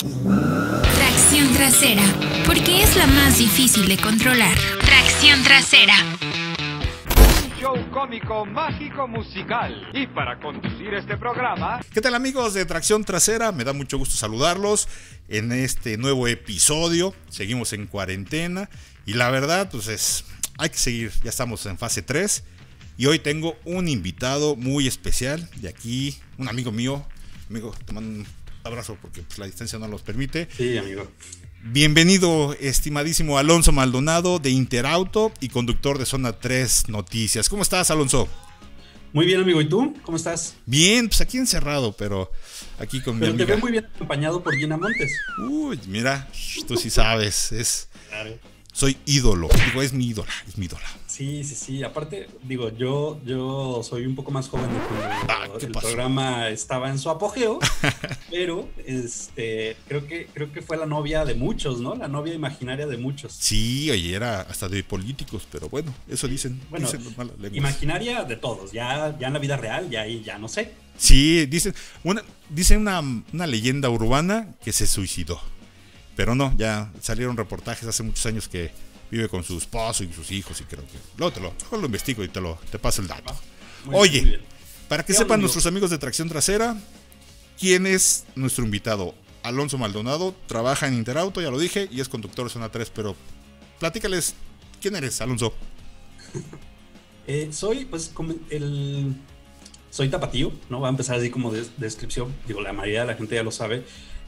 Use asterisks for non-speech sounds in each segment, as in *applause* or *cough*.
Tracción trasera, porque es la más difícil de controlar. Tracción trasera. Un show cómico, mágico, musical. Y para conducir este programa, ¿Qué tal amigos de Tracción Trasera? Me da mucho gusto saludarlos en este nuevo episodio. Seguimos en cuarentena y la verdad pues es, hay que seguir, ya estamos en fase 3 y hoy tengo un invitado muy especial de aquí, un amigo mío. Amigo, te mando un abrazo porque pues, la distancia no los permite. Sí, amigo. Bienvenido, estimadísimo Alonso Maldonado de Interauto y conductor de Zona 3 Noticias. ¿Cómo estás, Alonso? Muy bien, amigo. ¿Y tú? ¿Cómo estás? Bien, pues aquí encerrado, pero aquí con Pero mi te amiga. veo muy bien acompañado por Gina Montes. Uy, mira, tú sí sabes, es Claro. Soy ídolo, digo, es mi ídola, es mi ídola. Sí, sí, sí. Aparte, digo, yo, yo soy un poco más joven de cuando Ah, ¿qué el pasó? programa estaba en su apogeo, *laughs* pero este, creo que, creo que fue la novia de muchos, ¿no? La novia imaginaria de muchos. Sí, oye, era hasta de políticos, pero bueno, eso dicen, Bueno, dicen. Imaginaria de todos, ya, ya en la vida real, ya ahí ya no sé. Sí, dicen una dice una, una leyenda urbana que se suicidó. Pero no, ya salieron reportajes hace muchos años que vive con su esposo y sus hijos y creo que luego te lo, luego lo investigo y te lo te paso el dato. Muy Oye, bien. Para que ¿Qué sepan nuestros amigos de Tracción Trasera, quién es nuestro invitado. Alonso Maldonado trabaja en Interauto, ya lo dije, y es conductor de Zona 3, pero platícales, ¿quién eres, Alonso? *laughs* Eh, soy, pues, como el. Soy tapatío, ¿no? Va a empezar así como de, descripción. Digo, la mayoría de la gente ya lo sabe.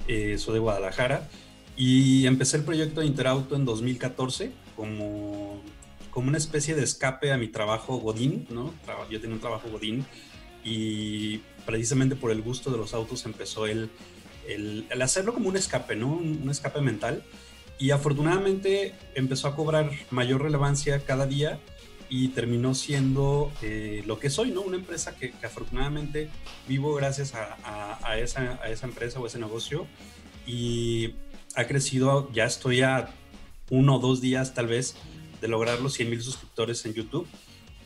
Eh, soy de Guadalajara. Y empecé el proyecto de Interauto en 2014 como, como una especie de escape a mi trabajo Godín, ¿no? Yo tenía un trabajo Godín. Y precisamente por el gusto de los autos empezó el, el, el hacerlo como un escape, ¿no? Un, un escape mental. Y afortunadamente empezó a cobrar mayor relevancia cada día y terminó siendo eh, lo que soy, ¿no? Una empresa que, que afortunadamente vivo gracias a, a- a esa, a esa empresa o ese negocio y ha crecido, ya estoy a uno o dos días tal vez de lograr los 100 mil suscriptores en YouTube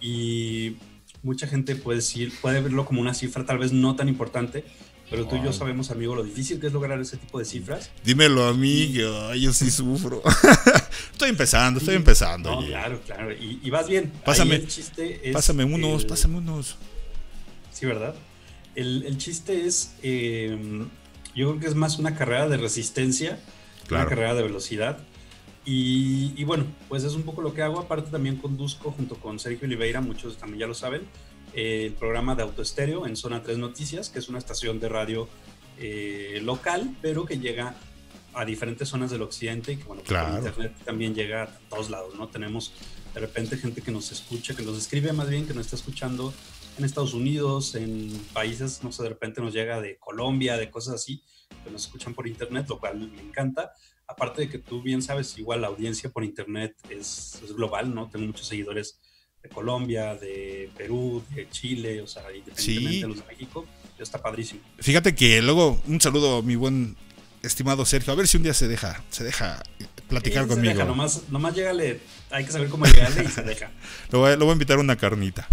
y mucha gente puede decir, puede verlo como una cifra tal vez no tan importante, pero tú y yo sabemos, amigo, lo difícil que es lograr ese tipo de cifras. Dímelo a mí, ay, yo sí sufro. *laughs* estoy empezando, estoy empezando. No, claro, claro, y, y vas bien. Pásame- el chiste es Pásame unos, el- pásame unos. Sí, ¿verdad? El, el chiste es, eh, yo creo que es más una carrera de resistencia, Claro. una carrera de velocidad. Y, y bueno, pues es un poco lo que hago. Aparte también conduzco junto con Sergio Oliveira, muchos también ya lo saben, eh, el programa de Autoestéreo en Zona 3 Noticias, que es una estación de radio eh, local, pero que llega a diferentes zonas del occidente y que bueno, Claro. por internet también llega a todos lados, ¿no? Tenemos de repente gente que nos escucha, que nos escribe más bien, que nos está escuchando en Estados Unidos, en países, no sé, de repente nos llega de Colombia, de cosas así, que nos escuchan por internet, lo cual me encanta. Aparte de que tú bien sabes, igual la audiencia por internet es, es global, ¿no? Tengo muchos seguidores de Colombia, de Perú, de Chile, o sea, independientemente Sí. de los de México, está padrísimo. Fíjate que luego, un saludo mi buen estimado Sergio. A ver si un día se deja, se deja platicar se conmigo. deja, nomás, nomás llégale, hay que saber cómo llegarle y se deja. *laughs* Lo voy, a- lo voy a invitar a una carnita.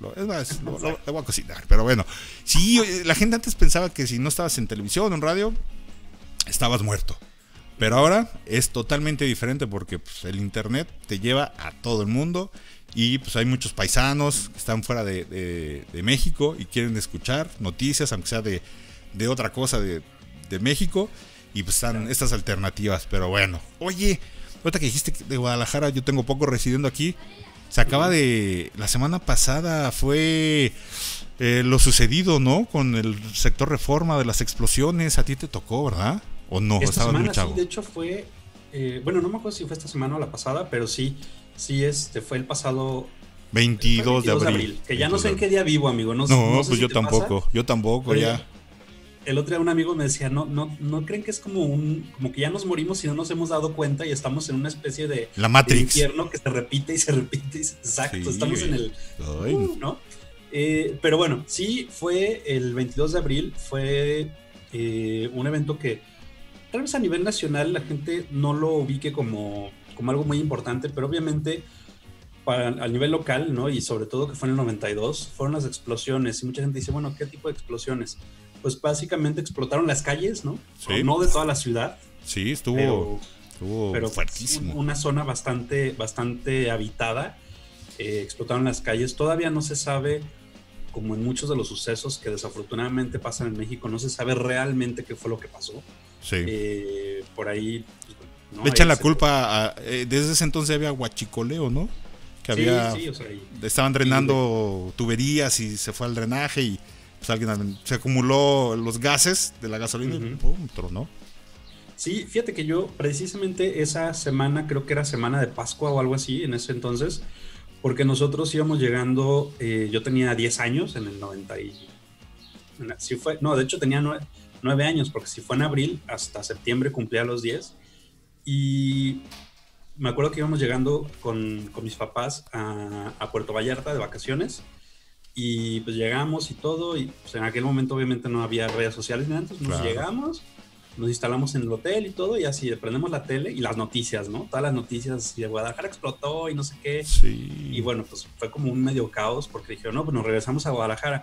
Lo- es más, lo, voy a cocinar. Pero bueno, sí, la gente antes pensaba que si no estabas en televisión o en radio, estabas muerto. Pero ahora es totalmente diferente porque pues, el internet te lleva a todo el mundo y pues hay muchos paisanos que están fuera de, de- de México y quieren escuchar noticias, aunque sea de, de otra cosa de, de México. Y pues están estas alternativas. Pero bueno, oye, ahorita que dijiste de Guadalajara, yo tengo poco residiendo aquí. Se acaba de. La semana pasada fue eh, lo sucedido, ¿no? Con el sector reforma de las explosiones. A ti te tocó, ¿verdad? ¿O no? Esta Estabas muy semana chavo. sí, de hecho fue, eh, bueno, no me acuerdo si fue esta semana o la pasada, pero sí, sí, este fue el pasado 22, fue el de abril. que ya no 22 sé en qué día vivo, amigo. No. No, no sé pues si yo tampoco. Yo tampoco, ya. El otro día un amigo me decía, no, no, no creen que es como un, como que ya nos morimos y no nos hemos dado cuenta y estamos en una especie de, La de Matrix. infierno que se repite y se repite y se- exacto, Sí, estamos en el, Uh, ¿no? Eh, pero bueno, sí, fue el 22 de abril, fue eh, un evento que tal vez a nivel nacional la gente no lo ubique como, como algo muy importante, pero obviamente para, a nivel local, ¿no? Y sobre todo que fue en el 92, fueron las explosiones y mucha gente dice, bueno, ¿qué tipo de explosiones? Pues básicamente explotaron las calles, ¿no? Sí. No de toda la ciudad, Sí, estuvo, pero, estuvo pero fuertísimo. una zona bastante, bastante habitada. eh, explotaron las calles. Todavía no se sabe, como en muchos de los sucesos que desafortunadamente pasan en México, no se sabe realmente qué fue lo que pasó. Sí. Eh, por ahí. pues, ¿no? Le echan la culpa a, eh, desde ese entonces había guachicoleo, ¿no? Que Sí, había sí, o sea, y- estaban drenando tuberías y se fue al drenaje y pues alguien se acumuló los gases de la gasolina y Ujú. pum, tronó. Sí, fíjate que yo precisamente esa semana, creo que era semana de Pascua o algo así en ese entonces, porque nosotros íbamos llegando, eh, yo tenía 10 años en el 90 y... Sí fue, no, de hecho tenía 9, años, porque si fue en abril, hasta septiembre cumplía los 10. Y me acuerdo que íbamos llegando con, con mis papás a, a Puerto Vallarta de vacaciones. Y pues llegamos y todo, y pues en aquel momento obviamente no había redes sociales ni nada, entonces nos Claro. llegamos, nos instalamos en el hotel y todo, y así prendemos la tele y las noticias, ¿no? Todas las noticias de Guadalajara explotó y no sé qué. Sí. Y bueno, pues fue como un medio caos porque dijeron, no, pues nos regresamos a Guadalajara.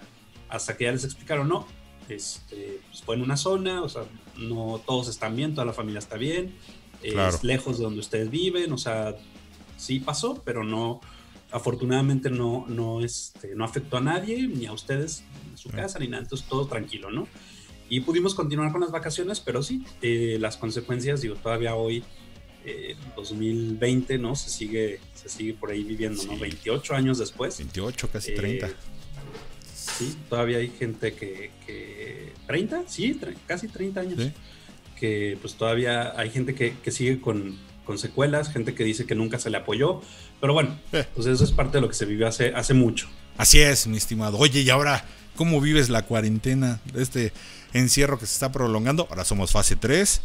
Hasta que ya les explicaron, no, este, pues fue en una zona, o sea, no todos están bien, toda la familia está bien, Claro. es lejos de donde ustedes viven, o sea, sí pasó, pero no, afortunadamente no, no, este, no afectó a nadie, ni a ustedes, en su Sí. casa, ni nada, entonces todo tranquilo, ¿no? Y pudimos continuar con las vacaciones, pero sí, eh, las consecuencias, digo, todavía hoy, eh, 2020, ¿no? Se sigue, se sigue por ahí viviendo, ¿no? Sí. 28 años después. 28, casi eh, 30. sí, todavía hay gente que... que ¿30? Sí, casi 30 años. Sí. Que pues todavía hay gente que, que sigue con, con secuelas, gente que dice que nunca se le apoyó. Pero bueno, Eh. pues eso es parte de lo que se vivió hace, hace mucho. Así es, mi estimado. Oye, y ahora, ¿cómo vives la cuarentena? Este encierro que se está prolongando. Ahora somos fase 3.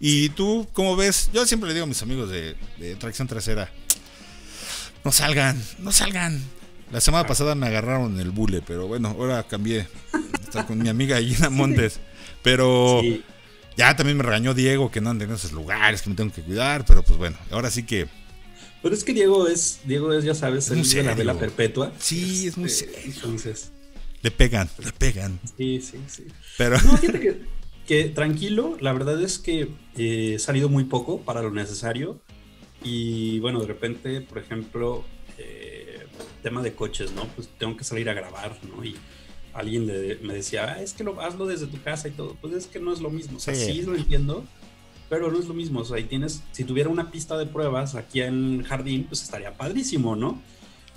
¿Y tú cómo ves? Yo siempre le digo a mis amigos de, de tracción trasera, no salgan, no salgan. La semana pasada me agarraron el bule, pero bueno, ahora cambié. Está con mi amiga Gina *laughs* Montes. Pero Sí, ya también me regañó Diego que no anden en esos lugares, que me tengo que cuidar. Pero pues bueno, ahora sí que pero es que Diego es, Diego es, ya sabes, Muy el de la vela perpetua. Sí, es muy Este, serio. Entonces, le pegan, le pegan. sí, sí, sí. Pero No, fíjate *laughs* que, que tranquilo, la verdad es que eh, he salido muy poco para lo necesario. Y bueno, de repente, por ejemplo, eh, tema de coches, ¿no? Pues tengo que salir a grabar, ¿no? Y alguien le- me decía, "Ah, es que lo, hazlo desde tu casa y todo. Pues es que no es lo mismo. O sea, Sí. sí, lo entiendo, pero no es lo mismo. O sea, ahí tienes, si tuviera una pista de pruebas aquí en el jardín, pues estaría padrísimo, ¿no?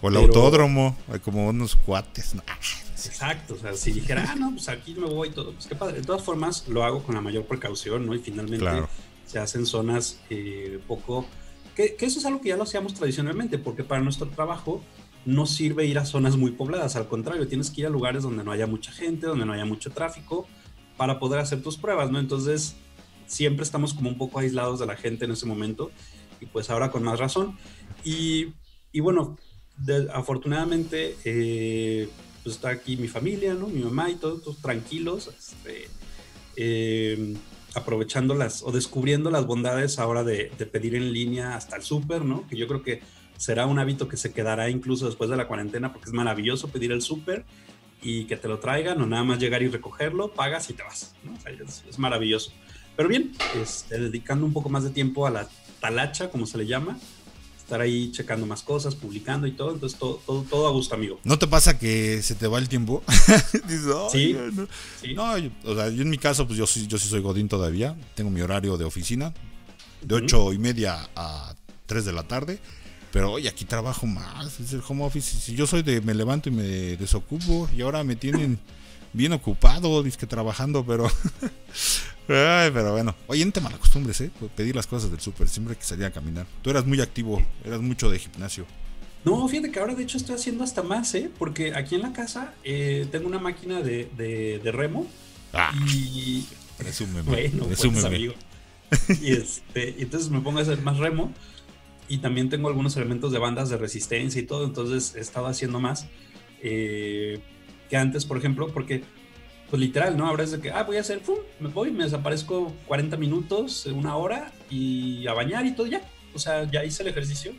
O el Pero- autódromo, hay como unos cuates. ¿no? Ah. Exacto, o sea, si dijera, ah, no, pues aquí me voy y todo, pues qué padre. De todas formas, lo hago con la mayor precaución, ¿no? Y finalmente Claro. se hacen zonas eh, poco... Que, que eso es algo que ya lo hacíamos tradicionalmente, porque para nuestro trabajo no sirve ir a zonas muy pobladas, al contrario, tienes que ir a lugares donde no haya mucha gente, donde no haya mucho tráfico, para poder hacer tus pruebas, ¿no? Entonces, siempre estamos como un poco aislados de la gente en ese momento, y pues ahora con más razón. Y, y bueno, afortunadamente, eh, pues está aquí mi familia, ¿no? Mi mamá y todos, tranquilos, este, eh, o descubriendo las bondades ahora de, pedir en línea hasta el súper, ¿no? Que yo creo que será un hábito que se quedará incluso después de la cuarentena porque es maravilloso pedir el súper y que te lo traigan o nada más llegar y recogerlo, pagas y te vas, es maravilloso. Pero bien, este, dedicando un poco más de tiempo a la talacha, como se le llama, estar ahí checando más cosas, publicando y todo, entonces todo, todo, todo a gusto, amigo. ¿No te pasa que se te va el tiempo? *laughs* Dices, "Ay, Sí. no". ¿sí? No, yo, o sea, yo en mi caso, pues yo sí, yo sí soy Godín todavía. Tengo mi horario de oficina, de Ujú. ocho y media a 3 de la tarde. Pero oye, aquí trabajo más, es el home office. Si yo soy de, me levanto y me desocupo, y ahora me tienen *laughs* bien ocupado, que trabajando, pero. *laughs* Ay, pero bueno. Oye, no te malacostumbres, ¿eh? Pedir las cosas del súper, siempre que salir a caminar. Tú eras muy activo, eras mucho de gimnasio. No, fíjate que ahora de hecho estoy haciendo hasta más, ¿eh? Porque aquí en la casa eh, tengo una máquina de, de- de remo Ah, y... presúmeme, *laughs* Bueno, pues, presúmeme. amigo. Y, este, entonces me pongo a hacer más remo y también tengo algunos elementos de bandas de resistencia y todo, entonces he estado haciendo más eh, que antes, por ejemplo, porque pues literal, ¿no? Ahora es de que, ah, voy a hacer, ¡pum! me voy, me desaparezco 40 minutos, una hora y a bañar y todo ya. O sea, ya hice el ejercicio.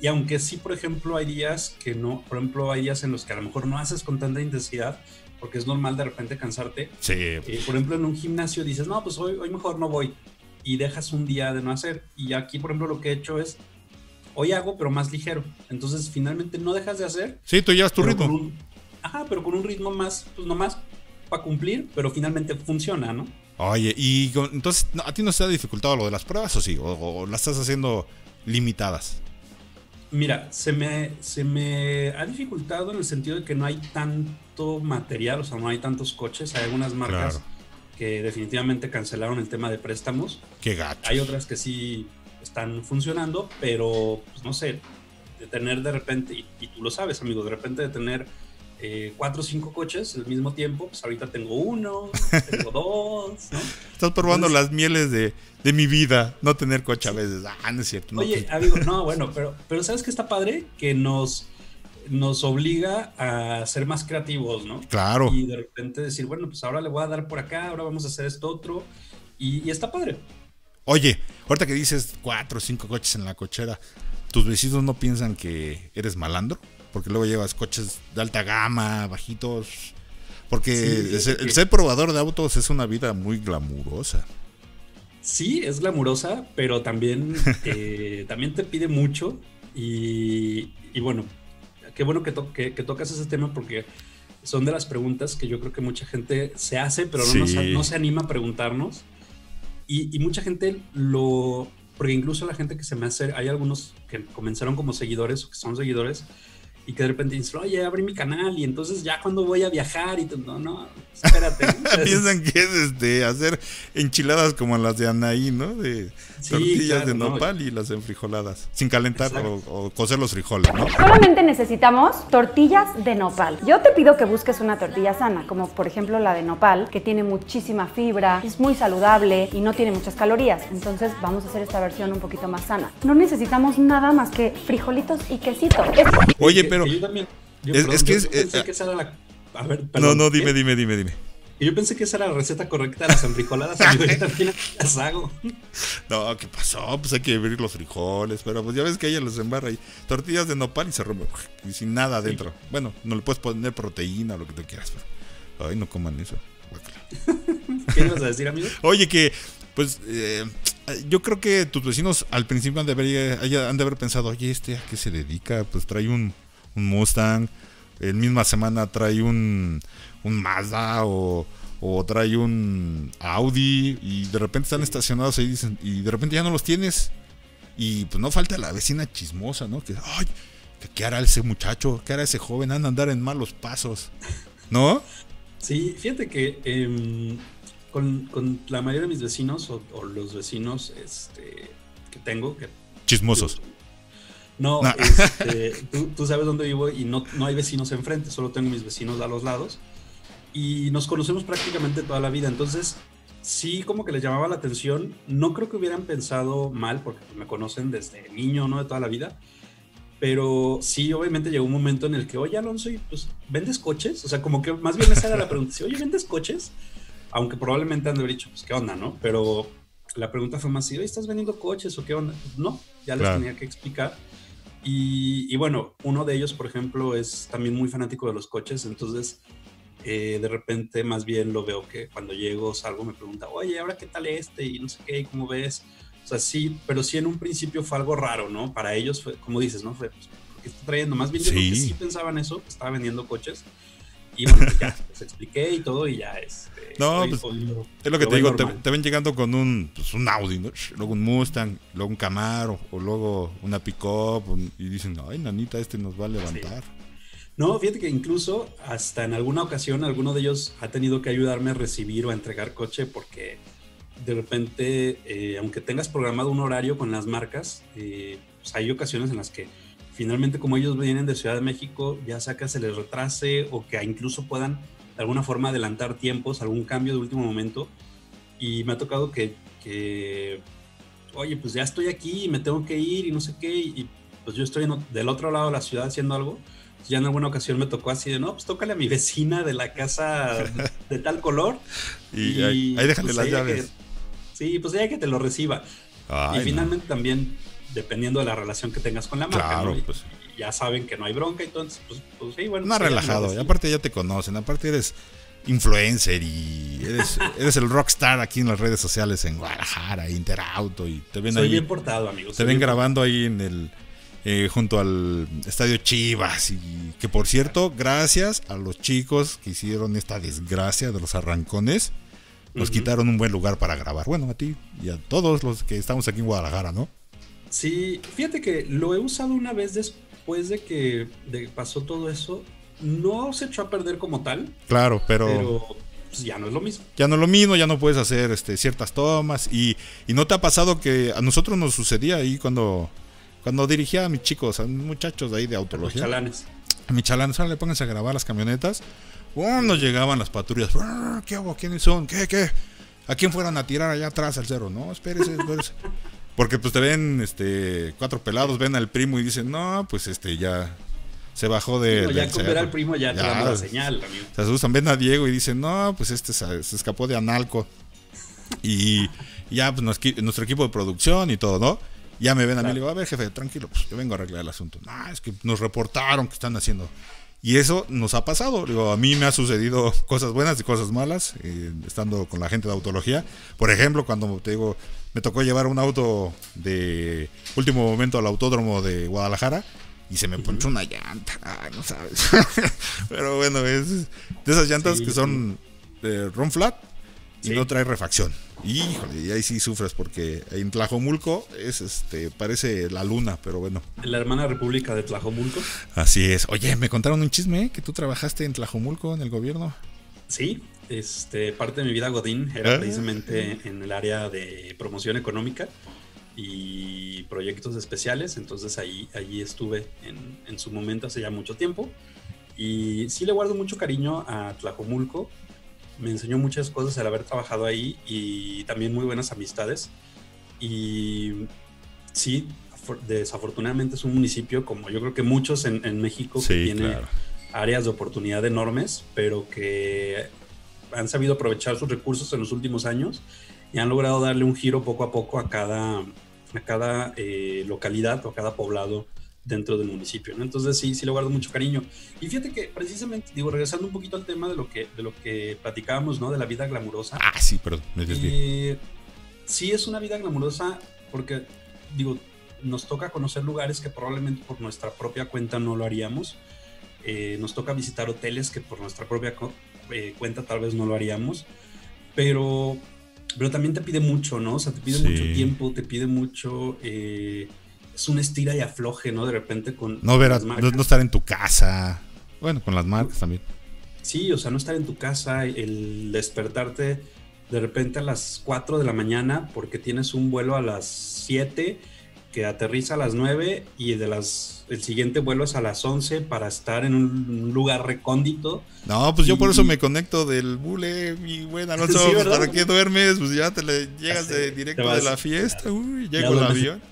Y aunque sí, por ejemplo, hay días que no, por ejemplo, hay días en los que a lo mejor no haces con tanta intensidad, porque es normal de repente cansarte. Sí. Eh, por ejemplo, en un gimnasio dices, no, pues hoy, hoy mejor no voy y dejas un día de no hacer. Y aquí, por ejemplo, lo que he hecho es, hoy hago, pero más ligero. Entonces, finalmente no dejas de hacer. Sí, tú llevas tu ritmo. Ajá, pero con un ritmo más, pues nomás para cumplir, pero finalmente funciona, ¿no? Oye, y con- entonces, ¿a ti no se ha dificultado lo de las pruebas o sí? ¿O, o las estás haciendo limitadas? Mira, se me, se me ha dificultado en el sentido de que no hay tanto material, o sea, no hay tantos coches. Hay algunas marcas Claro. que definitivamente cancelaron el tema de préstamos. Qué gacho. Hay otras que sí están funcionando, pero pues no sé, de tener de repente, y, y tú lo sabes, amigo, de repente de tener eh, cuatro o cinco coches al mismo tiempo, pues ahorita tengo uno, tengo *laughs* dos, ¿no? Estás probando Entonces- las mieles de, de mi vida, no tener coche a veces. Ah, no es cierto. no, Oye, pues, amigo, no, *laughs* bueno, pero, pero ¿sabes qué está padre? Que nos, nos obliga a ser más creativos, ¿no? claro. Y de repente decir, bueno, pues ahora le voy a dar por acá, ahora vamos a hacer esto otro, y, y está padre. Oye, ahorita que dices cuatro o cinco coches en la cochera, ¿tus vecinos no piensan que eres malandro? Porque luego llevas coches de alta gama, bajitos. Porque Sí, ser- el que- ser probador de autos es una vida muy glamurosa. Sí, es glamurosa, pero también, *laughs* eh, también te pide mucho. Y, y bueno, qué bueno que, to- que- que tocas ese tema porque son de las preguntas que yo creo que mucha gente se hace, pero no, nos- Sí. no se anima a preguntarnos. Y, y mucha gente lo... Porque incluso la gente que se me hace, hay algunos que comenzaron como seguidores o que son seguidores y que de repente dicen, oye, abrí mi canal y entonces ya cuando voy a viajar y tú, no, no, espérate. *laughs* Piensan que es este hacer enchiladas como las de Anaí, ¿no? De Sí, tortillas claro, de no. nopal y las enfrijoladas. Sin calentar o, o cocer los frijoles, ¿no? Solamente necesitamos tortillas de nopal. Yo te pido que busques una tortilla sana, como por ejemplo la de nopal, que tiene muchísima fibra, es muy saludable y no tiene muchas calorías. Entonces vamos a hacer esta versión un poquito más sana. No necesitamos nada más que frijolitos y quesito. Es- Oye, Que- pero... que yo también. yo, es- perdón, es que yo es- pensé eh, que esa era la. A ver, No, perdón, no, dime, dime, dime, dime. Yo pensé que esa era la receta correcta de las enfrijoladas. amigo, yo *laughs* también las hago. No, ¿qué pasó? Pues hay que abrir los frijoles, pero pues ya ves que ella los embarra ahí. Tortillas de nopal y se rompe. Y sin nada adentro. Bueno, no le puedes poner proteína o lo que tú quieras, pero... Ay, no coman eso. *laughs* ¿Qué ibas a decir, amigo? Oye, que... Pues eh, yo creo que tus vecinos al principio han de haber, han de haber pensado, oye, ¿este a qué se dedica? Pues trae un, un Mustang, el misma semana trae un, un Mazda o, o trae un Audi y de repente están estacionados ahí y dicen, y de repente ya no los tienes. Y pues no falta la vecina chismosa, ¿no? Que, ay, ¿qué- ¿qué hará ese muchacho? ¿Qué hará ese joven? Anda a andar en malos pasos. ¿No? Sí, fíjate que em, con, con la mayoría de mis vecinos o, o los vecinos este, que tengo, que Chismosos. No, No. este, *laughs* tú, tú sabes dónde vivo y no, no hay vecinos enfrente, solo tengo mis vecinos a los lados. Y nos conocemos prácticamente toda la vida. Entonces, sí, como que les llamaba la atención. No creo que hubieran pensado mal, porque me conocen desde niño, ¿no? De toda la vida. Pero sí, obviamente llegó un momento en el que, oye, Alonso, ¿y, pues, ¿vendes coches? O sea, como que más bien esa era la pregunta. Oye, ¿vendes coches? Aunque probablemente han de haber dicho, pues, ¿qué onda, no? Pero la pregunta fue más, ¿sí, oye, ¿estás vendiendo coches o qué onda? No, ya les Claro. tenía que explicar. Y, y bueno, uno de ellos, por ejemplo, es también muy fanático de los coches, entonces eh, de repente más bien lo veo que cuando llego, salgo, me pregunta, oye, ¿ahora qué tal este? Y no sé qué, ¿cómo ves? O sea, sí, pero sí en un principio fue algo raro, ¿no? Para ellos fue, como dices, ¿no? Fue, pues, ¿por qué está trayendo? Más bien yo creo que Sí. sí pensaban eso, que estaba vendiendo coches. Y bueno, pues ya, les expliqué y todo y ya, este... No, pues, lo- Es lo que lo te digo, te, te ven llegando con un, pues, un Audi, ¿no? luego un Mustang, luego un Camaro, o luego una pick-up, y dicen, ay, nanita, este nos va a levantar. No, fíjate que incluso hasta en alguna ocasión alguno de ellos ha tenido que ayudarme a recibir o a entregar coche porque de repente, eh, aunque tengas programado un horario con las marcas, eh, pues hay ocasiones en las que finalmente como ellos vienen de Ciudad de México, ya sea que se les retrase o que incluso puedan de alguna forma adelantar tiempos, algún cambio de último momento. Y me ha tocado que, que, oye, pues ya estoy aquí y me tengo que ir y no sé qué, y pues yo estoy en del otro lado de la ciudad haciendo algo ya en alguna ocasión me tocó así de, no, pues tócale a mi vecina de la casa de tal color. *laughs* Y, ahí, ahí déjale pues, las llaves. que- sí, pues ella que te lo reciba. Ay, y no. finalmente también dependiendo de la relación que tengas con la marca. Claro, pues. ya saben que no hay bronca, entonces, pues, pues sí, bueno. Más relajado. Y aparte ya te conocen. Aparte eres influencer y eres, *laughs* eres el rockstar aquí en las redes sociales en Guadalajara, Interauto y te ven Soy ahí. bien portado, amigos. Te ven grabando ahí en el eh, junto al estadio Chivas y que por cierto, gracias a los chicos que hicieron esta desgracia de los arrancones, nos quitaron un buen lugar para grabar. Bueno, a ti y a todos los que estamos aquí en Guadalajara, ¿no? Sí, fíjate que lo he usado una vez después de que de pasó todo eso. No se echó a perder como tal, Claro, pero, pero pues, ya no es lo mismo. ya no es lo mismo, ya no puedes hacer este, ciertas tomas y, y no te ha pasado que a nosotros nos sucedía ahí cuando cuando dirigía a mis chicos, a mis muchachos de ahí de Los autología. chalanes. A mi chalán, le pónganse a grabar las camionetas. Nos llegaban las patrullas. ¿Qué hago? ¿Quiénes son? ¿Qué? ¿Qué? ¿A quién fueran a tirar allá atrás al cerro? No, espérese, espérese. Porque pues te ven este cuatro pelados, ven al primo y dicen, no, pues este ya se bajó de. No, ya con ver cerro". al primo ya, te Ya, la señal, amigo. se asustan, ven a Diego y dicen, no, pues este se, se escapó de Analco. Y ya, pues nos nuestro equipo de producción y todo, ¿no? Ya me ven a mí y le digo, a ver, jefe, tranquilo, pues yo vengo a arreglar el asunto. No, es que nos reportaron que están haciendo. Y eso nos ha pasado. Digo, a mí me ha sucedido *laughs* cosas buenas y cosas malas, eh, estando con la gente de autología. Por ejemplo, cuando te digo, me tocó llevar un auto de último momento al autódromo de Guadalajara y se me ponchó una llanta. Ay, no sabes. *laughs* Pero bueno, es de esas llantas Sí, que son de run flat y no trae refacción. Híjole, y ahí sí sufres porque en Tlajomulco es este parece la luna, pero bueno, La hermana república de Tlajomulco. así es. Oye, me contaron un chisme ¿eh? que tú trabajaste en Tlajomulco en el gobierno. Sí, este, parte de mi vida Godín era Ah. precisamente en el área de promoción económica y proyectos especiales, entonces ahí, ahí estuve en, en su momento hace ya mucho tiempo y sí le guardo mucho cariño a Tlajomulco, me enseñó muchas cosas el haber trabajado ahí y también muy buenas amistades. Y sí, afor- desafortunadamente es un municipio como yo creo que muchos en, en México que tiene áreas de oportunidad enormes, pero que han sabido aprovechar sus recursos en los últimos años y han logrado darle un giro poco a poco a cada, a cada eh, localidad o a cada poblado dentro del municipio. ¿no? Entonces sí, sí le guardo mucho cariño. Y fíjate que precisamente, digo, regresando un poquito al tema de lo que, de lo que platicábamos, ¿no? De la vida glamurosa. Ah, sí, perdón, me desvié. Eh, sí es una vida glamurosa porque, digo, nos toca conocer lugares que probablemente por nuestra propia cuenta no lo haríamos. Eh, nos toca visitar hoteles que por nuestra propia eh, cuenta tal vez no lo haríamos. Pero, pero también te pide mucho, ¿no? O sea, te pide Sí. mucho tiempo, te pide mucho... eh, es un estira y afloje, ¿no? De repente con... No ver las no, no estar en tu casa. Bueno, con las marcas también. Sí, o sea, no estar en tu casa, el despertarte de repente a las 4 de la mañana porque tienes un vuelo a las 7 que aterriza a las 9 y de las el siguiente vuelo es a las 11 para estar en un lugar recóndito. No, pues yo por eso me conecto del bule, mi buen Alonso. *laughs* Sí, pues. ¿Para qué duermes? Pues ya te le llegas de directo de la fiesta. Uy, llego el avión.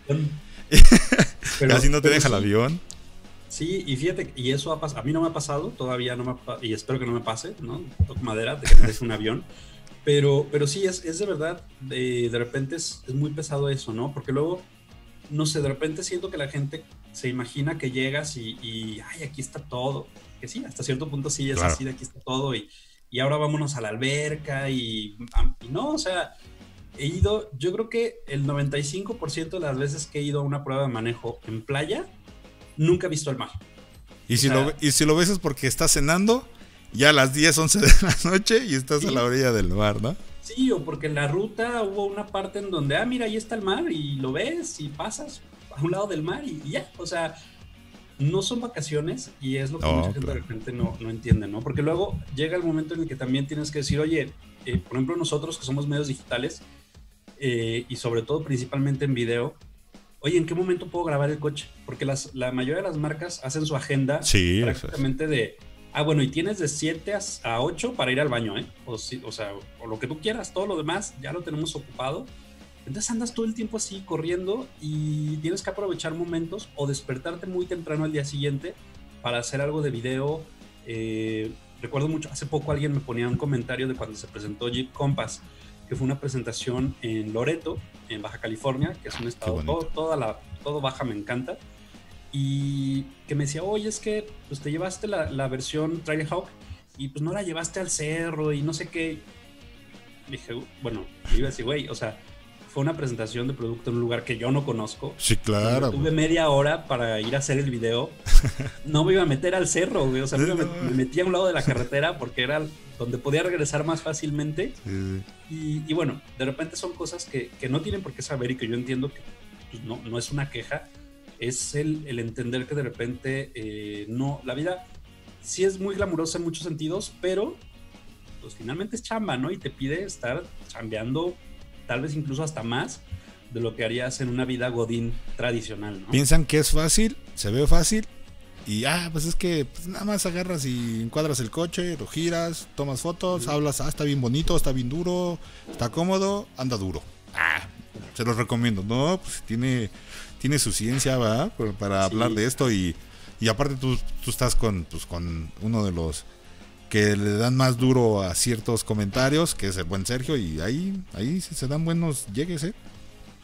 *laughs* en- Así no te pero deja el sí, avión. Sí, y fíjate, y eso ha pasado, a mí no me ha pasado, todavía no me ha y espero que no me pase, ¿no? Toco madera de que me deje un avión. Pero, pero sí, es, es de verdad, de, de repente es, es muy pesado eso, ¿no? Porque luego, no sé, de repente siento que la gente se imagina que llegas y, y ay, aquí está todo. Que sí, hasta cierto punto sí es Claro. así, de aquí está todo, y, y ahora vámonos a la alberca, y, y no, o sea, he ido, yo creo que el 95% de las veces que he ido a una prueba de manejo en playa, nunca he visto el mar. Y si, O sea- lo, y si lo ves es porque estás cenando ya a las 10, 11 de la noche y estás Sí. a la orilla del mar, ¿no? Sí, o porque en la ruta hubo una parte en donde, ah, mira, ahí está el mar y lo ves y pasas a un lado del mar y, y ya, o sea, no son vacaciones y es lo que No, mucha gente claro. de repente no, no entiende, ¿no? Porque luego llega el momento en el que también tienes que decir, oye, eh, por ejemplo, nosotros que somos medios digitales eh, y sobre todo principalmente en video, oye, ¿en qué momento puedo grabar el coche? Porque las, la mayoría de las marcas hacen su agenda Sí, eso es. prácticamente de, ah, bueno, y tienes de 7 a, a 8 para ir al baño, ¿eh? O, si- o sea, o lo que tú quieras, todo lo demás ya lo tenemos ocupado. Entonces andas todo el tiempo así corriendo y tienes que aprovechar momentos o despertarte muy temprano al día siguiente para hacer algo de video. Eh, recuerdo mucho, hace poco alguien me ponía un comentario de cuando se presentó Jeep Compass, que fue una presentación en Loreto, en Baja California, que es un estado, todo- toda la todo baja me encanta. Y que me decía, oye, es que pues te llevaste la, la versión Trailhawk y pues no la llevaste al cerro y no sé qué. Dije, bueno, le iba a decir, güey, o sea, fue una presentación de producto en un lugar que yo no conozco. Sí, claro. Tuve media hora para ir a hacer el video. *laughs* No me iba a meter al cerro, güey. O sea, me, me metí a un lado de la carretera porque era donde podía regresar más fácilmente. Sí. Y, y bueno, de repente son cosas que, que, no tienen por qué saber y que yo entiendo que pues, no, no es una queja. Es el, el entender que de repente eh, no, la vida sí es muy glamurosa en muchos sentidos, pero pues finalmente es chamba, ¿no? Y te pide estar chambeando tal vez incluso hasta más de lo que harías en una vida godín tradicional, ¿no? Piensan que es fácil, se ve fácil y ah, pues es que pues, nada más agarras y encuadras el coche, lo giras, tomas fotos, sí. hablas, ah, está bien bonito, está bien duro, está cómodo, anda duro. Ah, se los recomiendo, ¿no? Pues tiene, tiene su ciencia, ¿verdad? Para sí. hablar de esto y, y aparte tú, tú estás con, pues, con uno de los que le dan más duro a ciertos comentarios, que es el buen Sergio, y ahí, ahí se dan buenos llegues, ¿eh?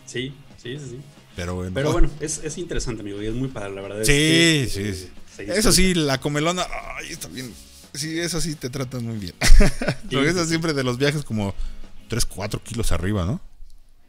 Sí, sí, sí. sí. Pero bueno, Pero bueno es, es, interesante, amigo, y es muy padre, la verdad. Sí, es que, sí, sí. Eso sí, la comelona, ay, está bien. Sí, eso sí te tratan muy bien. *laughs* Sí, Porque siempre de los viajes como 3, 4 kilos arriba, ¿no?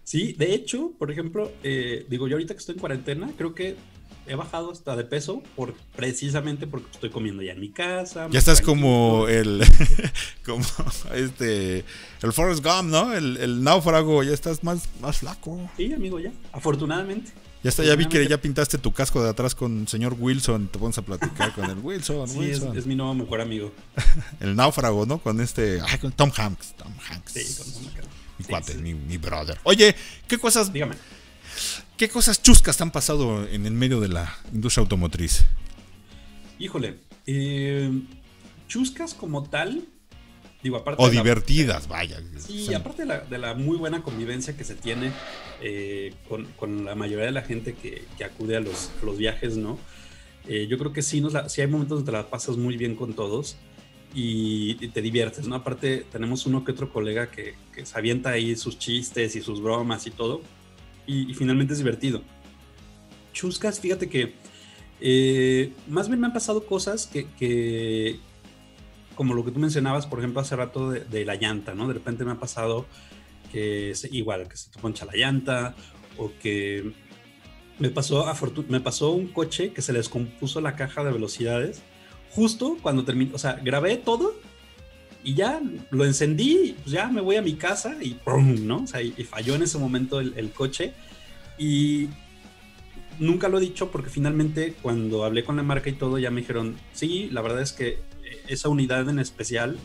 Sí, de hecho, por ejemplo, eh, digo, yo ahorita que estoy en cuarentena, creo que he bajado hasta de peso por precisamente porque estoy comiendo ya en mi casa. Ya estás como el *laughs* como este el Forrest Gump, ¿no? El, el, náufrago, ya estás más, más flaco. Sí, amigo, ya. Afortunadamente. Ya está, ya vi que ya pintaste tu casco de atrás con el señor Wilson, te pones a platicar con el Wilson. *laughs* Sí, Wilson. Es, es, mi nuevo mejor amigo. *laughs* el náufrago, ¿no? Con este, ay, con Tom Hanks, Tom Hanks. Sí, con Tom Hanks. Mi sí, cuate, sí. Mi, mi brother. Oye, ¿qué cosas Dígame. ¿Qué cosas chuscas han pasado en el medio de la industria automotriz? Híjole, eh, chuscas como tal, digo, aparte. O divertidas, la, vaya. Sí, son... aparte de la, de la, muy buena convivencia que se tiene eh, con, con, la mayoría de la gente que, que acude a los, a los, viajes, ¿no? Eh, yo creo que sí, nos la, sí hay momentos donde te la pasas muy bien con todos y, y, te diviertes, ¿no? Aparte, tenemos uno que otro colega que, que se avienta ahí sus chistes y sus bromas y todo y, finalmente es divertido. Chuscas, fíjate que eh, más bien me han pasado cosas que, que, como lo que tú mencionabas, por ejemplo, hace rato de, la llanta, ¿no? De repente me ha pasado que igual, que se te poncha la llanta o que me pasó, me pasó un coche que se le descompuso la caja de velocidades justo cuando terminé, o sea, grabé todo y ya lo encendí, pues ya me voy a mi casa y ¡pum! ¿no? O sea, y, y falló en ese momento el, el, coche. Y nunca lo he dicho porque finalmente cuando hablé con la marca y todo ya me dijeron, sí, la verdad es que esa unidad en especial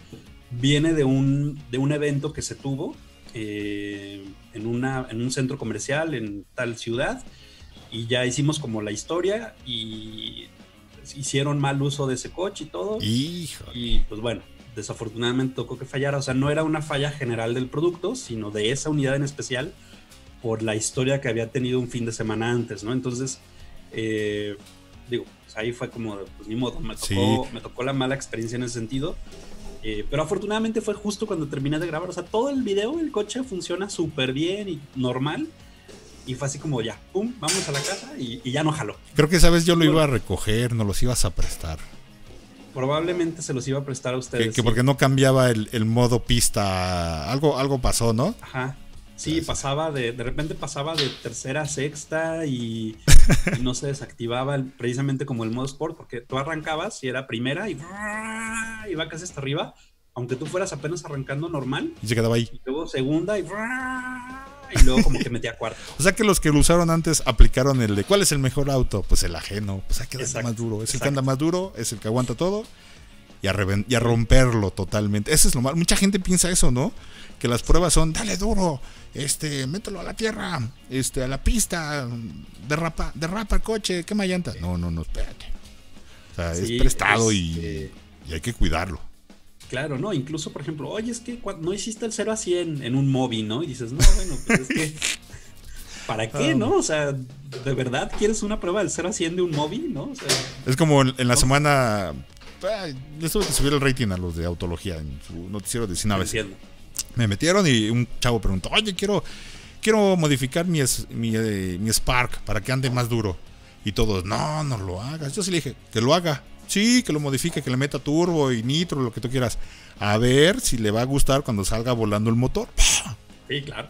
viene de un, de un evento que se tuvo eh, en, una, en un centro comercial en tal ciudad y ya hicimos como la historia y hicieron mal uso de ese coche y todo. Y pues bueno, desafortunadamente tocó que fallara. O sea, no era una falla general del producto, sino de esa unidad en especial por la historia que había tenido un fin de semana antes, ¿no? Entonces, eh, digo, pues ahí fue como, pues ni modo, me tocó, sí. me tocó la mala experiencia en ese sentido. Eh, pero afortunadamente fue justo cuando terminé de grabar. O sea, todo el video, el coche funciona súper bien y normal. Y fue así como ya, pum, vamos a la casa y, y ya no jaló. Creo que esa vez yo lo iba a recoger, no los ibas a prestar probablemente se los iba a prestar a ustedes. Que, que porque no cambiaba el, el, modo pista, algo, algo pasó, ¿no? Ajá. Sí, pasaba de, de repente pasaba de tercera a sexta y, *laughs* y no se desactivaba el, precisamente como el modo sport, porque tú arrancabas y era primera y iba casi hasta arriba, aunque tú fueras apenas arrancando normal. Y se quedaba ahí. Y luego segunda y, y luego como que metía cuarto. o sea que los que lo usaron antes aplicaron el de ¿cuál es el mejor auto? Pues el ajeno, pues hay que darle más duro. Es exacto. el que anda más duro, es el que aguanta todo y a, y a romperlo totalmente. Eso es lo malo. Mucha gente piensa eso, ¿no? Que las pruebas son, dale duro, este, mételo a la tierra, este, a la pista, derrapa, derrapa el coche, quema llanta. No, no, no, espérate. O sea, sí, es prestado y, eh, y, hay que cuidarlo. Claro, ¿no? Incluso, por ejemplo, oye, es que no hiciste el 0 a 100 en un móvil, ¿no? Y dices, no, bueno, pues es que... ¿Para qué, *laughs* no? O sea, ¿de verdad quieres una prueba del 0 a 100 de un móvil, no? O sea, es como en, en la ¿no? semana les tuve que subir el rating a los de autología en su noticiero de Cine Me metieron y un chavo preguntó, oye, quiero, quiero modificar mi, es- mi, eh, mi Spark para que ande más duro. Y todos, no, no lo hagas. Yo sí le dije, que lo haga. Sí, que lo modifique, que le meta turbo y nitro, lo que tú quieras. A ver si le va a gustar cuando salga volando el motor. *laughs* Sí, claro.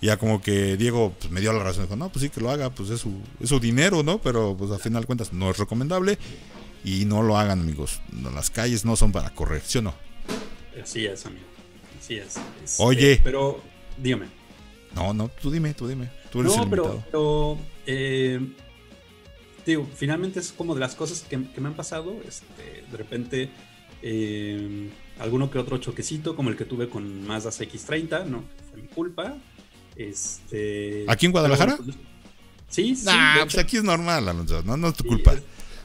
Ya como que Diego pues, me dio la razón. Dijo, no, pues sí, que lo haga, pues es su, es su dinero, ¿no? Pero pues al final de cuentas no es recomendable. Y no lo hagan, amigos. No, las calles no son para correr, ¿sí o no? Así es, amigo. Así es. Este, Oye. Pero, dígame. No, no, tú dime, tú dime. Tú eres No, el pero, pero eh, digo, finalmente es como de las cosas que, que me han pasado. Este, de repente, eh, alguno que otro choquecito, como el que tuve con Mazda CX30, ¿no? Fue mi culpa. Este, ¿Aquí en Guadalajara? pero, pues, sí, sí. Nah, pues hecho, aquí es normal, Alonso. No, no es tu sí, culpa. es-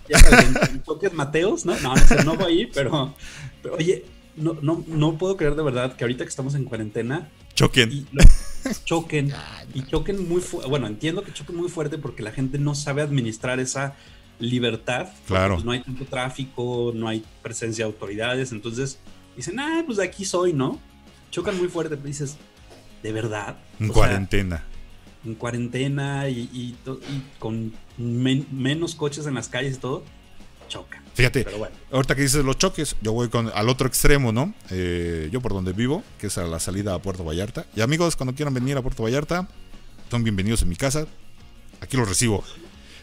Ya sabes, en- en Mateos, ¿no? No, no, sé, no voy ahí, pero, pero oye, no, no, no puedo creer de verdad que ahorita que estamos en cuarentena, Choquen. y lo- choquen *laughs* y choquen muy fu- bueno entiendo que choquen muy fuerte porque la gente no sabe administrar esa libertad Claro. pues, no hay tanto tráfico no hay presencia de autoridades entonces dicen ah pues de aquí soy no chocan muy fuerte pero dices de verdad En O sea, cuarentena. en cuarentena y, y con men- menos coches en las calles y todo chocan Fíjate, pero bueno ahorita que dices los choques, yo voy con, al otro extremo, ¿no? Eh, yo por donde vivo, que es a la salida a Puerto Vallarta. Y amigos, cuando quieran venir a Puerto Vallarta, son bienvenidos en mi casa. Aquí los recibo.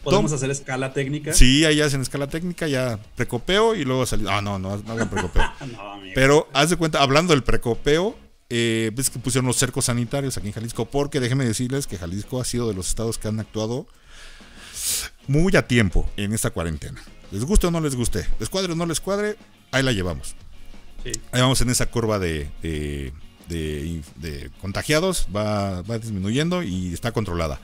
podemos Tom- hacer escala técnica Sí, ahí hacen escala técnica, ya precopeo y luego salir. Ah, no, no, no hagan precopeo. *laughs* No. Pero haz de cuenta, hablando del precopeo, eh, ves que pusieron los cercos sanitarios aquí en Jalisco, porque déjenme decirles que Jalisco ha sido de los estados que han actuado muy a tiempo en esta cuarentena. Les guste o no les guste, les cuadre o no les cuadre, ahí la llevamos. Sí. Ahí vamos en esa curva de, de, de- de contagiados, va, va disminuyendo y está controlada.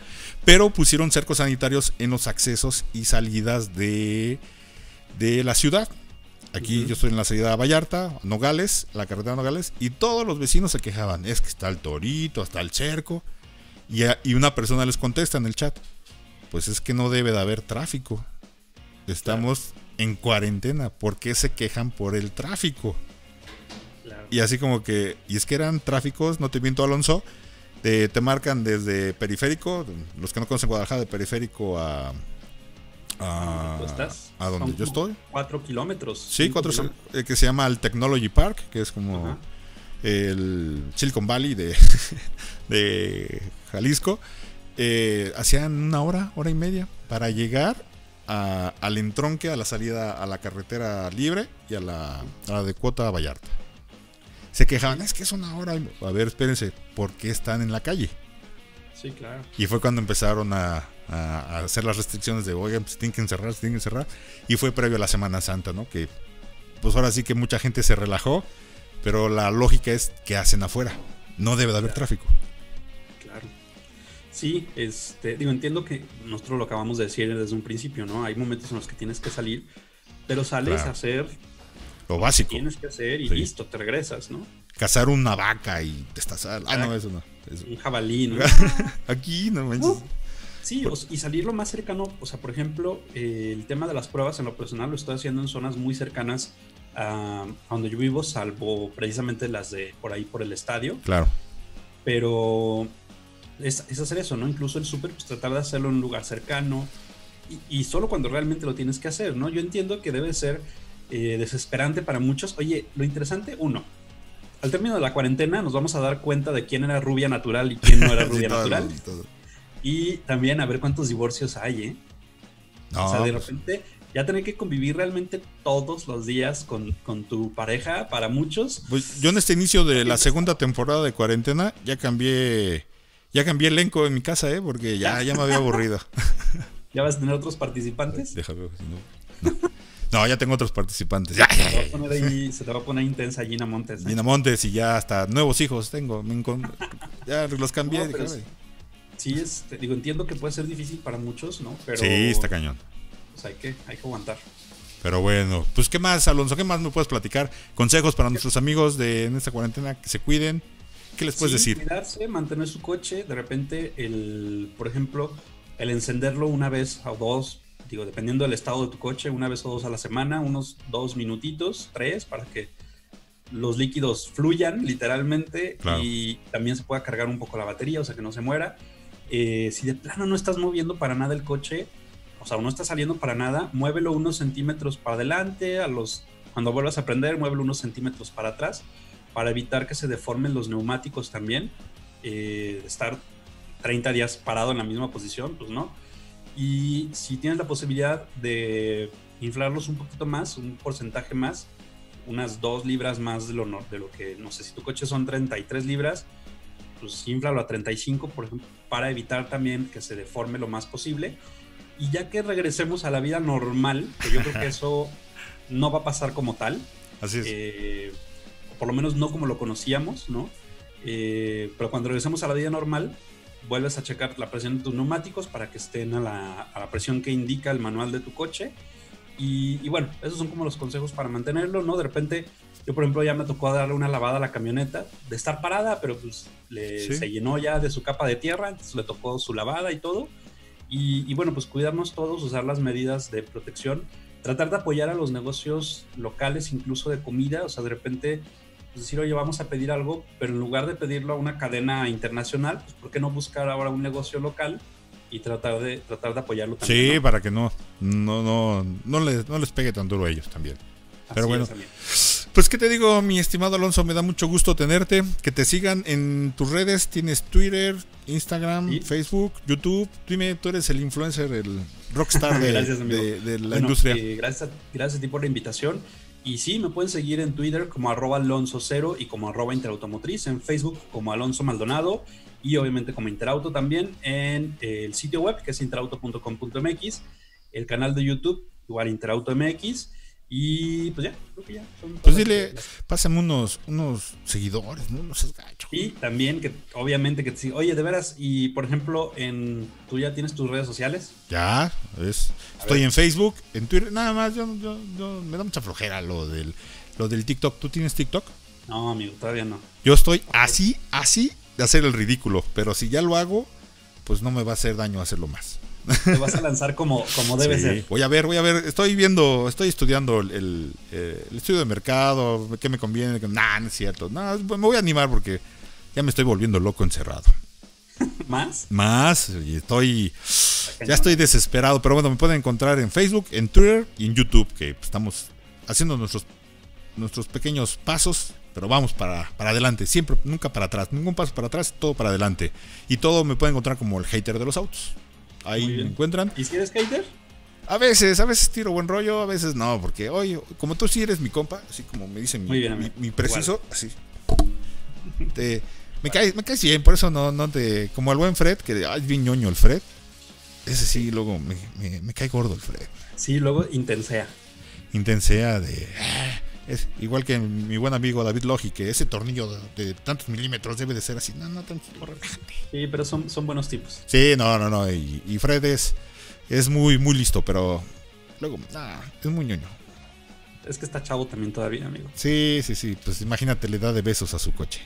Pero pusieron cercos sanitarios en los accesos y salidas de, de la ciudad. Aquí yo estoy en la salida a Vallarta, Nogales, la carretera Nogales, y todos los vecinos se quejaban. Es que está el torito, está el cerco. Y, a- y una persona les contesta en el chat. Pues es que no debe de haber tráfico. Estamos en cuarentena. ¿Por qué se quejan por el tráfico? Claro. Y así como que, y es que eran tráficos, no te miento Alonso, te, te marcan desde periférico, los que no conocen Guadalajara, de periférico a... A, ¿Tú estás? a donde yo estoy. Cuatro kilómetros. Sí, cuatro, kilómetros. eh, que se llama el Technology Park, que es como Ajá. el Silicon Valley de, *laughs* de Jalisco. Eh, hacían una hora, hora y media para llegar a- al entronque, a la salida a la carretera libre y a la, a la de cuota Vallarta. Se quejaban, es que es una hora. A ver, espérense, ¿por qué están en la calle? Sí, claro. Y fue cuando empezaron a, a- a hacer las restricciones de, oigan, pues tienen que encerrar, se tienen que encerrar. Y fue previo a la Semana Santa, ¿no? Que pues ahora sí que mucha gente se relajó, pero la lógica es que hacen afuera. No debe de haber tráfico. Sí, este, digo, entiendo que nosotros lo acabamos de decir desde un principio, ¿no? Hay momentos en los que tienes que salir, pero sales Claro. a hacer, Lo básico. tienes que hacer y Sí. listo, te regresas, ¿no? Cazar una vaca y te estás... Ah, no, eso no. Eso- Un jabalí, ¿no? *laughs* Aquí no manches. Uh, Sí, o- y salir lo más cercano, o sea, por ejemplo, eh, el tema de las pruebas en lo personal lo estoy haciendo en zonas muy cercanas a, a donde yo vivo, salvo precisamente las de por ahí por el estadio, Claro. pero es, es hacer eso, ¿no? Incluso el súper, pues tratar de hacerlo en un lugar cercano y, y solo cuando realmente lo tienes que hacer, ¿no? Yo entiendo que debe ser eh, desesperante para muchos. Oye, lo interesante, uno, al término de la cuarentena nos vamos a dar cuenta de quién era rubia natural y quién no era *laughs* rubia natural. todo. Y también a ver cuántos divorcios hay, ¿eh? No, o sea, de pues, repente ya tener que convivir realmente todos los días con, con tu pareja, para muchos. pues, yo en este inicio de la segunda temporada de cuarentena ya cambié... Ya cambié elenco en mi casa, ¿eh? Porque ya, ya me había aburrido. *laughs* Ya vas a tener otros participantes. Déjame ver si no. No. No, ya tengo otros participantes. Se, te va a poner ahí- se te va a poner intensa Gina Montes. ¿eh? Gina Montes y ya hasta nuevos hijos tengo. Ya los cambié. No. Sí, es, te digo, entiendo que puede ser difícil para muchos, ¿no? Pero Sí, está cañón. pues, hay, que, hay que aguantar. Pero bueno, pues ¿qué más, Alonso? ¿Qué más me puedes platicar? Consejos para nuestros amigos de en esta cuarentena que se cuiden. ¿Qué les puedes Sí, decir? Cuidarse, mantener su coche. De repente, el, por ejemplo, el encenderlo una vez o dos, digo, dependiendo del estado de tu coche, una vez o dos a la semana, unos dos minutitos, tres, para que los líquidos fluyan literalmente Claro. y también se pueda cargar un poco la batería, o sea que no se muera. Eh, si de plano no estás moviendo para nada el coche, o sea, no está saliendo para nada, muévelo unos centímetros para adelante, a los, cuando vuelvas a prender, muévelo unos centímetros para atrás, para evitar que se deformen los neumáticos también. Eh, estar 30 días parado en la misma posición, pues no. Y si tienes la posibilidad de inflarlos un poquito más, un porcentaje más, unas 2 libras más de lo, de lo que, no sé, si tu coche son 33 libras, pues inflalo a 35, por ejemplo, para evitar también que se deforme lo más posible. Y ya que regresemos a la vida normal, que yo creo que *laughs* eso no va a pasar como tal, Así es. eh, por lo menos no como lo conocíamos, ¿no? Eh, pero cuando regresemos a la vida normal, vuelves a checar la presión de tus neumáticos para que estén a la, a la presión que indica el manual de tu coche. Y, y bueno, esos son como los consejos para mantenerlo, ¿no? De repente, yo por ejemplo ya me tocó darle una lavada a la camioneta, de estar parada, pero pues le, Sí. se llenó ya de su capa de tierra, entonces le tocó su lavada y todo. Y, y bueno, pues cuidarnos todos, usar las medidas de protección, tratar de apoyar a los negocios locales, incluso de comida, o sea, de repente pues, decir, oye, vamos a pedir algo, pero en lugar de pedirlo a una cadena internacional, pues ¿por qué no buscar ahora un negocio local y tratar de, tratar de apoyarlo también? Sí, ¿no? para que no, no, no, no les, no les pegue tan duro a ellos también. pero Así bueno. es. Pues, ¿qué te digo, mi estimado Alonso? Me da mucho gusto tenerte. Que te sigan en tus redes. Tienes Twitter, Instagram, Sí. Facebook, YouTube. Dime, tú eres el influencer, el rockstar *laughs* de, Gracias, amigo. de- de la Bueno, industria. eh, gracias, gracias a ti por la invitación. Y sí, me pueden seguir en Twitter como arroba Alonso Cero y como arroba Interautomotriz, en Facebook como Alonso Maldonado y obviamente como Interauto también en eh, el sitio web que es interauto.com.mx, el canal de YouTube igual Interauto MX y pues ya, creo que ya. son Pues dile, pásame unos, unos seguidores, ¿no? No seas gacho. Y también que obviamente que siga- oye, de veras, y por ejemplo, en tú ya tienes tus redes sociales. Ya, es. A Estoy ver. en Facebook, en Twitter, nada más. Yo, yo, yo- me da mucha flojera lo del, lo del TikTok. ¿Tú tienes TikTok? No, amigo, todavía no. Yo estoy así, así de hacer el ridículo. Pero si ya lo hago, pues no me va a hacer daño hacerlo más. Te vas a lanzar como, como debe Sí, ser. Voy a ver, voy a ver. Estoy viendo, estoy estudiando el, el, eh, el estudio de mercado, qué me conviene. Nah, no es cierto. Nah, me voy a animar porque ya me estoy volviendo loco encerrado. *laughs* ¿Más? Más, y estoy. Ya estoy desesperado, pero bueno, me pueden encontrar en Facebook, en Twitter y en YouTube, que estamos haciendo nuestros, nuestros pequeños pasos, pero vamos para, para adelante, siempre, nunca para atrás, ningún paso para atrás, todo para adelante. Y todo me pueden encontrar como el hater de los autos. Ahí me encuentran. ¿Y si eres hater? A veces, a veces tiro buen rollo, a veces no, porque oye, como tú sí eres mi compa, así como me dice mi, bien, mi, mi preciso, así. Te- me, caes, me caes bien, por eso no, no te. Como el buen Fred, que ay, es bien ñoño el Fred. Ese sí, luego me, me- me cae gordo el Fred. Sí, luego intensea. Intensea de. ah, Es igual que mi buen amigo David Logi, que ese tornillo de, tantos milímetros debe de ser así. No, no, tranquilo, relájate. Sí, pero son, son buenos tipos. Sí, no, no, no. Y, y Fred es, es muy, muy listo, pero luego, ah, es muy ñoño. Es que está chavo también todavía, amigo. Sí, sí, sí. Pues imagínate, le da de besos a su coche.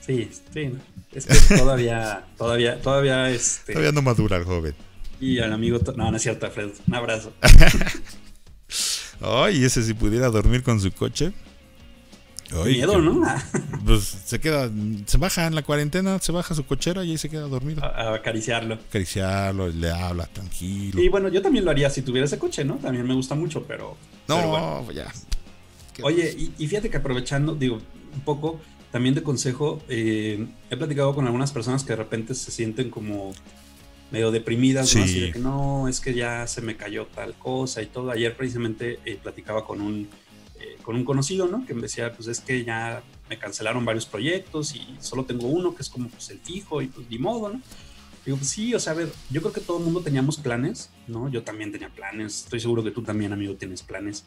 Sí, sí. ¿no? Es que *laughs* todavía, todavía, todavía, este. Todavía no madura el joven. Y al amigo. No, no es cierto, Alfredo. Un abrazo. *laughs* Ay, ese si pudiera dormir con su coche. Ay, Miedo, que- ¿no? *laughs* Pues se queda, se baja en la cuarentena, se baja su cochera y ahí se queda dormido. A, a acariciarlo. Acariciarlo, le habla tranquilo. Y bueno, yo también lo haría si tuviera ese coche, ¿no? También me gusta mucho, pero. pero no, bueno. ya. Qué- Oye, y, y fíjate que aprovechando, digo, un poco también de consejo, eh, he platicado con algunas personas que de repente se sienten como medio deprimidas, ¿no? Sí. Así de que no, es que ya se me cayó tal cosa y todo. Ayer precisamente eh, platicaba con un, eh, con un conocido, ¿no? Que me decía, pues es que ya me cancelaron varios proyectos y solo tengo uno que es como pues el fijo y pues ni modo, ¿no? Digo, pues sí, o sea, a ver, yo creo que todo el mundo teníamos planes, ¿no? Yo también tenía planes, estoy seguro que tú también, amigo, tienes planes.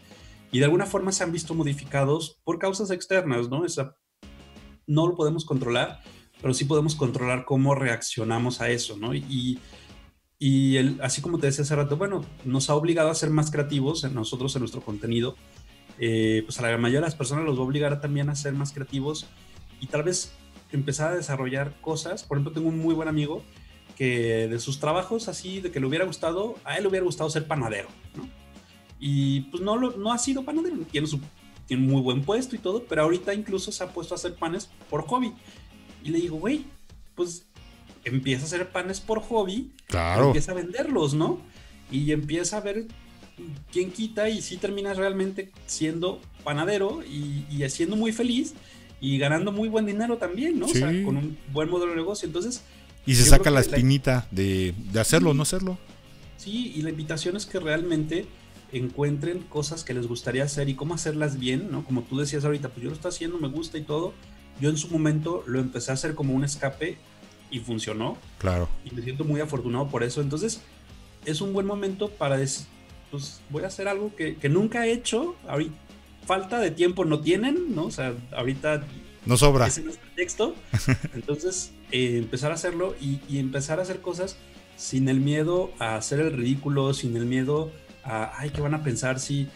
Y de alguna forma se han visto modificados por causas externas, ¿no? Esa, no lo podemos controlar, pero sí podemos controlar cómo reaccionamos a eso, ¿no? Y, y el, así como te decía hace rato, bueno, nos ha obligado a ser más creativos en nosotros, en nuestro contenido. Eh, pues a la mayoría de las personas los va a obligar también a ser más creativos y tal vez empezar a desarrollar cosas. Por ejemplo, tengo un muy buen amigo que de sus trabajos así, de que le hubiera gustado, a él le hubiera gustado ser panadero, ¿no? Y pues no, no ha sido panadero, tiene su, tiene muy buen puesto y todo, pero ahorita incluso se ha puesto a hacer panes por hobby. Y le digo, güey, pues empieza a hacer panes por hobby, Claro. empieza a venderlos, ¿no? Y empieza a ver quién quita y si terminas realmente siendo panadero y, y siendo muy feliz y ganando muy buen dinero también, ¿no? O sea, Sí. con un buen modelo de negocio. Entonces, Y se saca la que la- espinita de, de hacerlo o no hacerlo. Sí, y la invitación es que realmente encuentren cosas que les gustaría hacer y cómo hacerlas bien, ¿no? Como tú decías ahorita, pues yo lo estoy haciendo, me gusta y todo. Yo en su momento lo empecé a hacer como un escape y funcionó Claro. y me siento muy afortunado por eso. Entonces, es un buen momento para decir, pues voy a hacer algo que, que nunca he hecho. Ahorita, falta de tiempo no tienen, ¿no? O sea, ahorita No sobra. ese no es el texto. *laughs* Entonces, eh, empezar a hacerlo y, y empezar a hacer cosas sin el miedo a hacer el ridículo, sin el miedo a, ay, ¿qué van a pensar si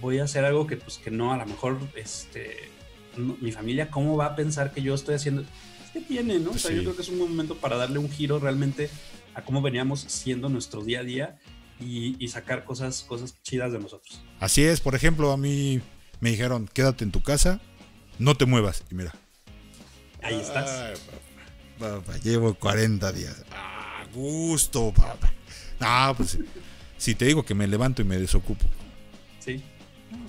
voy a hacer algo que, pues, que no, a lo mejor, este, no- mi familia, ¿cómo va a pensar que yo estoy haciendo? ¿Qué tiene, no? O sea, Sí. yo creo que es un buen momento para darle un giro realmente a cómo veníamos siendo nuestro día a día y, y sacar cosas, cosas chidas de nosotros. Así es, por ejemplo, a mí me dijeron, quédate en tu casa, no te muevas. Y mira. Ahí estás. Ay, papá, papá, llevo 40 días. Ah, gusto, papá. No, pues si te digo que me levanto y me desocupo.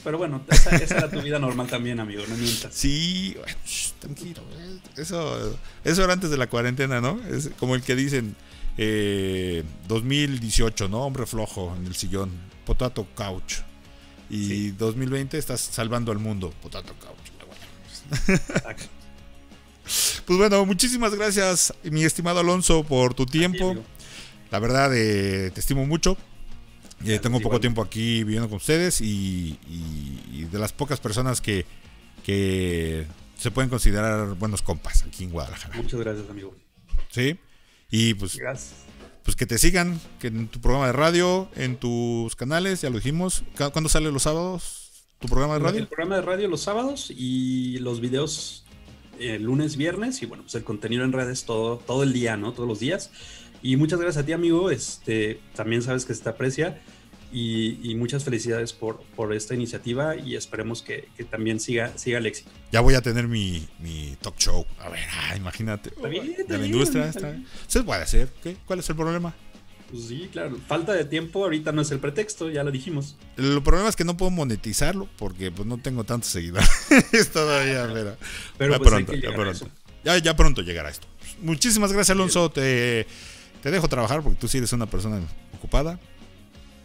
Pero bueno, esa, esa era tu vida normal también, amigo, no mientas. Sí, bueno, shh, tranquilo. eh, Eso, eso era antes de la cuarentena, ¿no? Es como el que dicen eh, 2018, ¿no? Hombre flojo en el sillón, potato couch. Y Sí. 2020 estás salvando al mundo, potato couch. Pues bueno, muchísimas gracias, mi estimado Alonso, por tu tiempo. La verdad, eh, te estimo mucho. Eh, tengo poco tiempo aquí viviendo con ustedes y, y- y de las pocas personas que, que se pueden considerar buenos compas aquí en Guadalajara. Muchas gracias, amigo. ¿Sí? Y pues, Gracias. pues que te sigan que en tu programa de radio, en tus canales, ya lo dijimos. ¿Cu- ¿Cuándo sale los sábados tu programa de El radio? programa de radio los sábados y los videos eh, lunes, viernes y bueno, pues el contenido en redes todo, todo el día, ¿no? Todos los días. Y muchas gracias a ti, amigo. Este, también sabes que se te aprecia y, y muchas felicidades por, por esta iniciativa y esperemos que, que también siga, siga el éxito. Ya voy a tener mi, mi talk show. A ver, ah, imagínate. Está bien, de está la bien, industria. está bien. Se puede hacer. ¿qué? ¿Cuál es el problema? Pues sí, claro. Falta de tiempo ahorita no es el pretexto, ya lo dijimos. El problema es que no puedo monetizarlo porque pues no tengo tantos seguidores *laughs* todavía, *laughs* pero, Pero ya pues pronto, ya pronto. Ya, ya pronto llegará esto. Muchísimas gracias, Alonso. Te, te dejo trabajar porque tú sí eres una persona ocupada.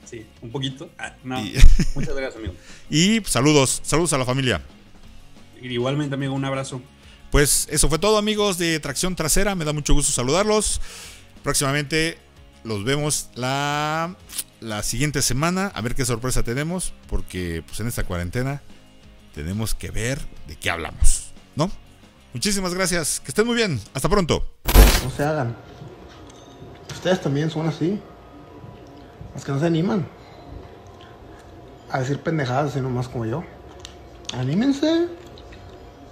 Sí, un poquito. Ah, no. Y- *laughs* Muchas gracias, amigo. Y saludos, saludos a la familia. Igualmente, amigo, un abrazo. Pues eso fue todo, amigos de Tracción Trasera. Me da mucho gusto saludarlos. Próximamente los vemos la, la siguiente semana. A ver qué sorpresa tenemos. Porque pues en esta cuarentena tenemos que ver de qué hablamos. ¿No? Muchísimas gracias. Que estén muy bien. Hasta pronto. No se hagan. Ustedes también son así. Los que no se animan. A decir pendejadas así nomás como yo. Anímense.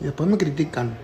Y después me critican.